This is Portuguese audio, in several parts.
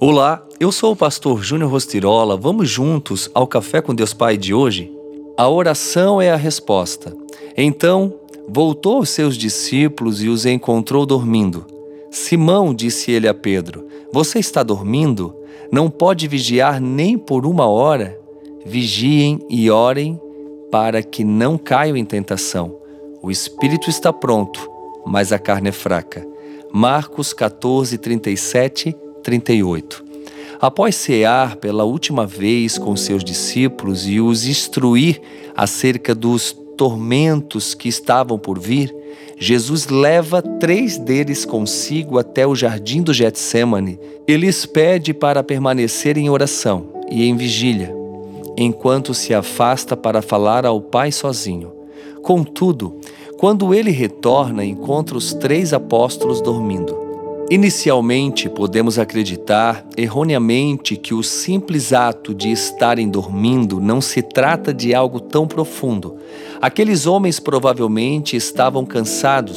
Olá, eu sou o pastor Júnior Rostirola. Vamos juntos ao Café com Deus Pai de hoje? A oração é a resposta. Então, voltou aos seus discípulos e os encontrou dormindo. Simão disse ele a Pedro: Você está dormindo? Não pode vigiar nem por uma hora? Vigiem e orem para que não caiam em tentação. O espírito está pronto, mas a carne é fraca. Marcos 14, 37 38. Após cear pela última vez com seus discípulos e os instruir acerca dos tormentos que estavam por vir, Jesus leva três deles consigo até o jardim do Getsemane e lhes pede para permanecer em oração e em vigília, enquanto se afasta para falar ao Pai sozinho. Contudo, quando ele retorna, encontra os três apóstolos dormindo. Inicialmente, podemos acreditar erroneamente que o simples ato de estarem dormindo não se trata de algo tão profundo. Aqueles homens provavelmente estavam cansados,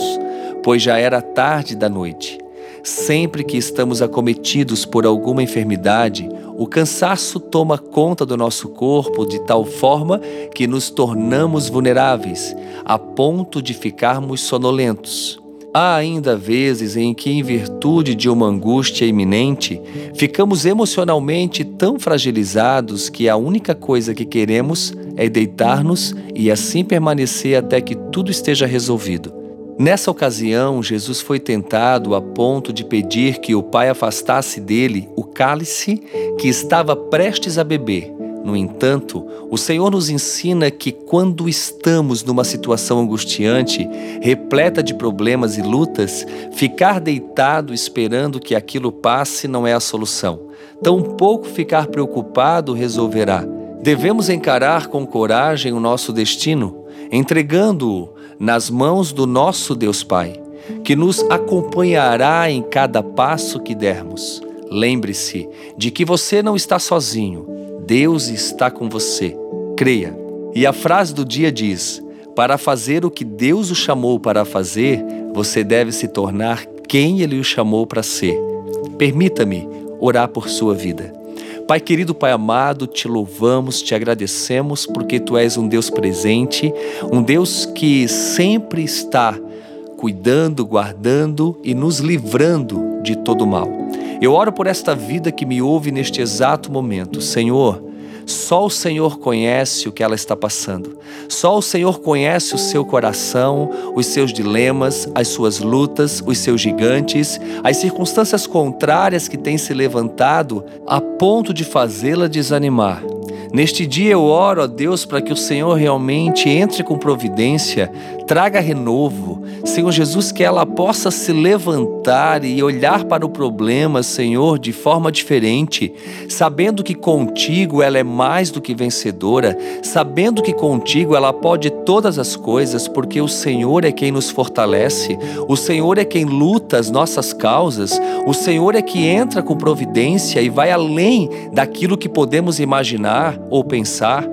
pois já era tarde da noite. Sempre que estamos acometidos por alguma enfermidade, o cansaço toma conta do nosso corpo de tal forma que nos tornamos vulneráveis, a ponto de ficarmos sonolentos. Há ainda vezes em que, em virtude de uma angústia iminente, ficamos emocionalmente tão fragilizados que a única coisa que queremos é deitar-nos e assim permanecer até que tudo esteja resolvido. Nessa ocasião, Jesus foi tentado a ponto de pedir que o Pai afastasse dele o cálice que estava prestes a beber no entanto, o Senhor nos ensina que quando estamos numa situação angustiante, repleta de problemas e lutas, ficar deitado esperando que aquilo passe não é a solução. Tampouco ficar preocupado resolverá. Devemos encarar com coragem o nosso destino, entregando-o nas mãos do nosso Deus Pai, que nos acompanhará em cada passo que dermos. Lembre-se de que você não está sozinho. Deus está com você. Creia. E a frase do dia diz: Para fazer o que Deus o chamou para fazer, você deve se tornar quem Ele o chamou para ser. Permita-me orar por sua vida. Pai querido, Pai amado, te louvamos, te agradecemos porque tu és um Deus presente, um Deus que sempre está cuidando, guardando e nos livrando de todo mal. Eu oro por esta vida que me ouve neste exato momento. Senhor, só o Senhor conhece o que ela está passando. Só o Senhor conhece o seu coração, os seus dilemas, as suas lutas, os seus gigantes, as circunstâncias contrárias que têm se levantado a ponto de fazê-la desanimar. Neste dia eu oro a Deus para que o Senhor realmente entre com providência, traga renovo. Senhor Jesus, que ela possa se levantar e olhar para o problema, Senhor, de forma diferente, sabendo que contigo ela é mais do que vencedora, sabendo que contigo ela pode todas as coisas, porque o Senhor é quem nos fortalece, o Senhor é quem luta as nossas causas, o Senhor é que entra com providência e vai além daquilo que podemos imaginar ou pensar.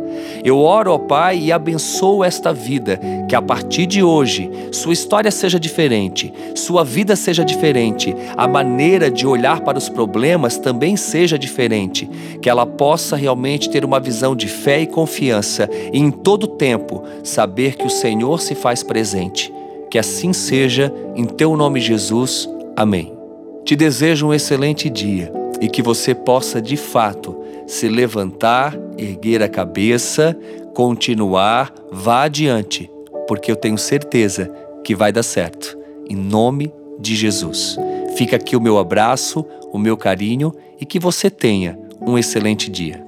Eu oro, ó Pai, e abençoo esta vida, que a partir de hoje sua história seja diferente, sua vida seja diferente, a maneira de olhar para os problemas também seja diferente, que ela possa realmente ter uma visão de fé e confiança e em todo tempo saber que o Senhor se faz presente. Que assim seja, em teu nome, Jesus. Amém. Te desejo um excelente dia e que você possa de fato se levantar, erguer a cabeça, continuar, vá adiante, porque eu tenho certeza que vai dar certo. Em nome de Jesus. Fica aqui o meu abraço, o meu carinho e que você tenha um excelente dia.